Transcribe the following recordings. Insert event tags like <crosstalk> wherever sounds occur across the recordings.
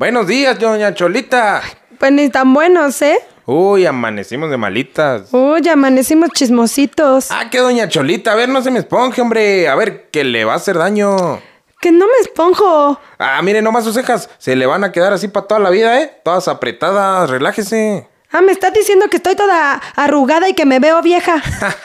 Buenos días, doña Cholita. Pues ni tan buenos, ¿eh? Uy, amanecimos de malitas. Uy, amanecimos chismositos. Ah, que doña Cholita, a ver, no se me esponje, hombre. A ver, que le va a hacer daño. Que no me esponjo. Ah, mire, nomás sus cejas. Se le van a quedar así para toda la vida, ¿eh? Todas apretadas, relájese. Ah, me estás diciendo que estoy toda arrugada y que me veo vieja.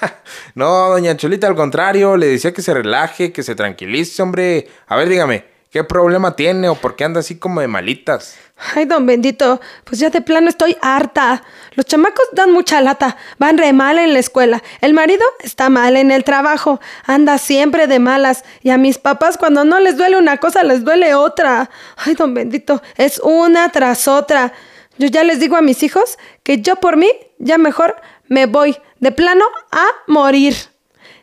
<laughs> no, doña Cholita, al contrario. Le decía que se relaje, que se tranquilice, hombre. A ver, dígame, ¿qué problema tiene o por qué anda así como de malitas? Ay, don bendito, pues ya de plano estoy harta. Los chamacos dan mucha lata, van re mal en la escuela. El marido está mal en el trabajo, anda siempre de malas. Y a mis papás cuando no les duele una cosa, les duele otra. Ay, don bendito, es una tras otra. Yo ya les digo a mis hijos que yo por mí ya mejor me voy de plano a morir.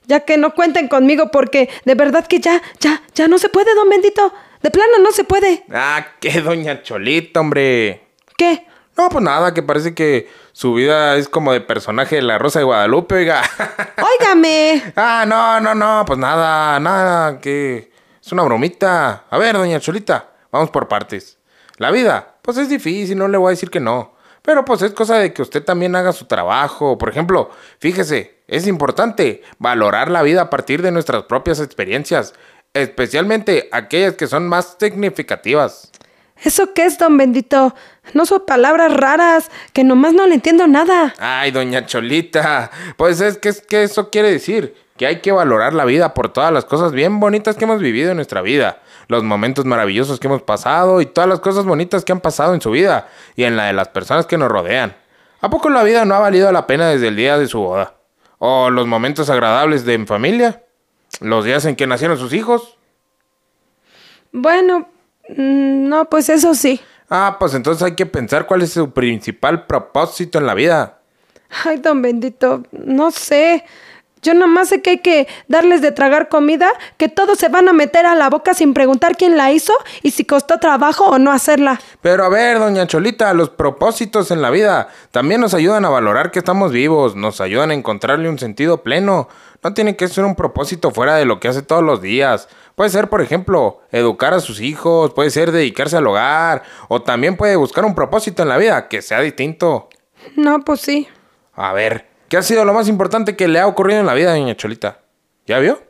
Ya que no cuenten conmigo porque de verdad que ya, ya, ya no se puede, don bendito. De plano no se puede. Ah, qué doña Cholita, hombre. ¿Qué? No, pues nada, que parece que su vida es como de personaje de la Rosa de Guadalupe, oiga. <laughs> Óigame. ah, no, no, no, pues nada, nada, que es una bromita. A ver, doña Cholita, vamos por partes. La vida, pues es difícil, no le voy a decir que no. Pero pues es cosa de que usted también haga su trabajo. Por ejemplo, fíjese, es importante valorar la vida a partir de nuestras propias experiencias, especialmente aquellas que son más significativas. ¿Eso qué es, don bendito? No son palabras raras, que nomás no le entiendo nada. Ay, doña Cholita, pues es que, es que eso quiere decir que hay que valorar la vida por todas las cosas bien bonitas que hemos vivido en nuestra vida, los momentos maravillosos que hemos pasado y todas las cosas bonitas que han pasado en su vida y en la de las personas que nos rodean. ¿A poco la vida no ha valido la pena desde el día de su boda? ¿O los momentos agradables de en familia? ¿Los días en que nacieron sus hijos? Bueno, mm, no, pues eso sí. Ah, pues entonces hay que pensar cuál es su principal propósito en la vida. Ay, don bendito, no sé. Yo nomás sé que hay que darles de tragar comida, que todos se van a meter a la boca sin preguntar quién la hizo y si costó trabajo o no hacerla. Pero a ver, doña Cholita, los propósitos en la vida también nos ayudan a valorar que estamos vivos, nos ayudan a encontrarle un sentido pleno. No tiene que ser un propósito fuera de lo que hace todos los días. Puede ser, por ejemplo, educar a sus hijos, puede ser dedicarse al hogar, o también puede buscar un propósito en la vida que sea distinto. No, pues sí. A ver, ¿qué ha sido lo más importante que le ha ocurrido en la vida, doña Cholita? ¿Ya vio?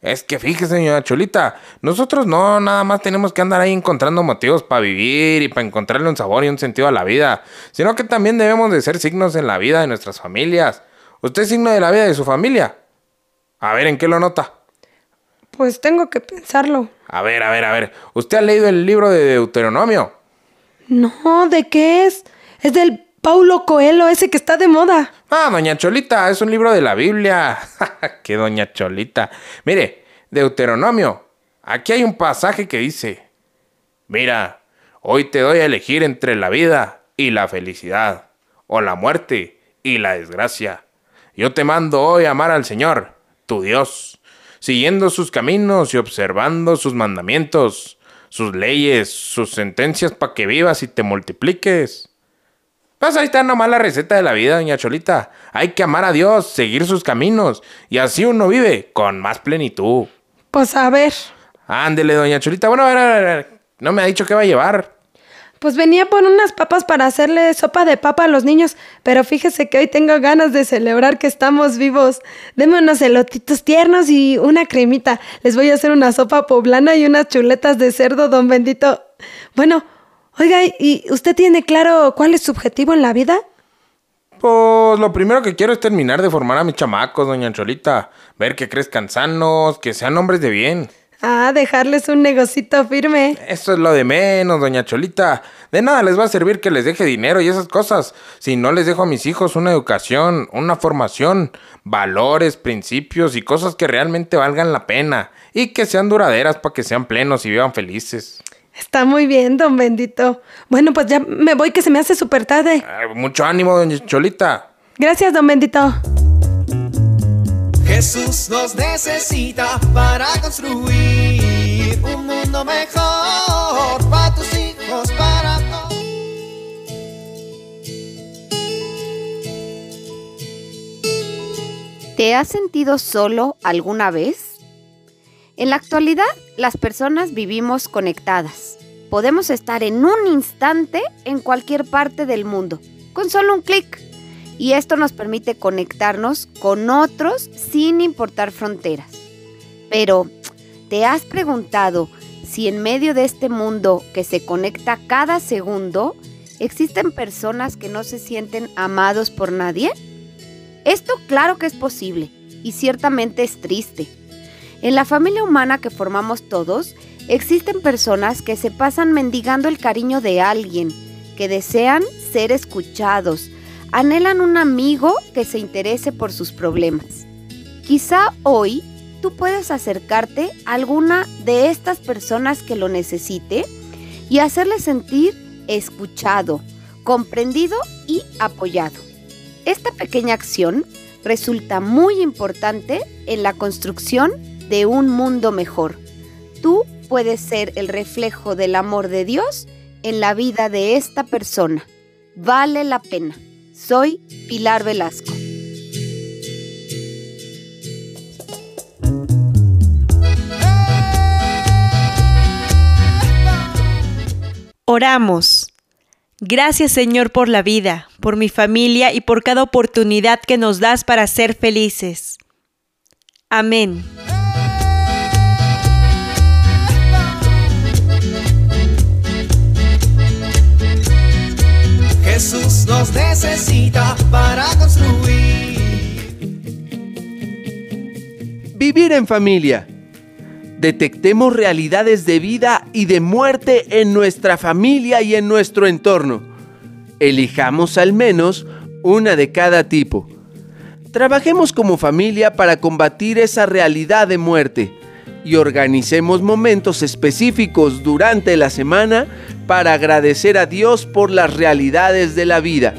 Es que fíjese, doña Cholita, nosotros no nada más tenemos que andar ahí encontrando motivos para vivir y para encontrarle un sabor y un sentido a la vida, sino que también debemos de ser signos en la vida de nuestras familias. ¿Usted es signo de la vida de su familia? A ver, ¿en qué lo nota? Pues tengo que pensarlo. A ver, a ver, a ver. ¿Usted ha leído el libro de Deuteronomio? No, ¿de qué es? Es del Paulo Coelho, ese que está de moda. Ah, doña Cholita, es un libro de la Biblia. <laughs> ¡Qué doña Cholita! Mire, Deuteronomio. Aquí hay un pasaje que dice, mira, hoy te doy a elegir entre la vida y la felicidad, o la muerte y la desgracia. Yo te mando hoy a amar al Señor, tu Dios, siguiendo sus caminos y observando sus mandamientos, sus leyes, sus sentencias para que vivas y te multipliques. Pues ahí está nomás la receta de la vida, doña Cholita. Hay que amar a Dios, seguir sus caminos, y así uno vive con más plenitud. Pues a ver. Ándele, doña Cholita. Bueno, a ver, a ver, a ver. No me ha dicho qué va a llevar. Pues venía por unas papas para hacerle sopa de papa a los niños, pero fíjese que hoy tengo ganas de celebrar que estamos vivos. Deme unos elotitos tiernos y una cremita. Les voy a hacer una sopa poblana y unas chuletas de cerdo, don bendito. Bueno, Oiga, ¿y usted tiene claro cuál es su objetivo en la vida? Pues lo primero que quiero es terminar de formar a mis chamacos, doña Cholita. Ver que crezcan sanos, que sean hombres de bien. Ah, dejarles un negocito firme. Eso es lo de menos, doña Cholita. De nada les va a servir que les deje dinero y esas cosas. Si no les dejo a mis hijos una educación, una formación, valores, principios y cosas que realmente valgan la pena. Y que sean duraderas para que sean plenos y vivan felices. Está muy bien, don Bendito. Bueno, pues ya me voy que se me hace súper tarde. Mucho ánimo, doña Cholita. Gracias, don Bendito. Jesús nos necesita para construir un mundo mejor para tus hijos, para todos. ¿Te has sentido solo alguna vez? En la actualidad, las personas vivimos conectadas. Podemos estar en un instante en cualquier parte del mundo, con solo un clic. Y esto nos permite conectarnos con otros sin importar fronteras. Pero, ¿te has preguntado si en medio de este mundo que se conecta cada segundo, existen personas que no se sienten amados por nadie? Esto claro que es posible y ciertamente es triste. En la familia humana que formamos todos, existen personas que se pasan mendigando el cariño de alguien, que desean ser escuchados, anhelan un amigo que se interese por sus problemas. Quizá hoy tú puedes acercarte a alguna de estas personas que lo necesite y hacerle sentir escuchado, comprendido y apoyado. Esta pequeña acción resulta muy importante en la construcción de un mundo mejor. Tú puedes ser el reflejo del amor de Dios en la vida de esta persona. Vale la pena. Soy Pilar Velasco. Oramos. Gracias Señor por la vida, por mi familia y por cada oportunidad que nos das para ser felices. Amén. Jesús nos necesita para construir. Vivir en familia. Detectemos realidades de vida y de muerte en nuestra familia y en nuestro entorno. Elijamos al menos una de cada tipo. Trabajemos como familia para combatir esa realidad de muerte y organicemos momentos específicos durante la semana para agradecer a Dios por las realidades de la vida.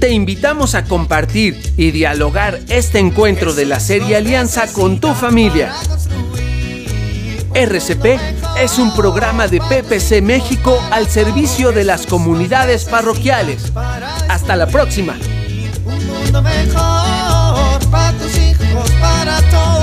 Te invitamos a compartir y dialogar este encuentro de la serie Alianza con tu familia. RCP es un programa de PPC México al servicio de las comunidades parroquiales. Hasta la próxima. Un mundo mejor para tus hijos, para todos.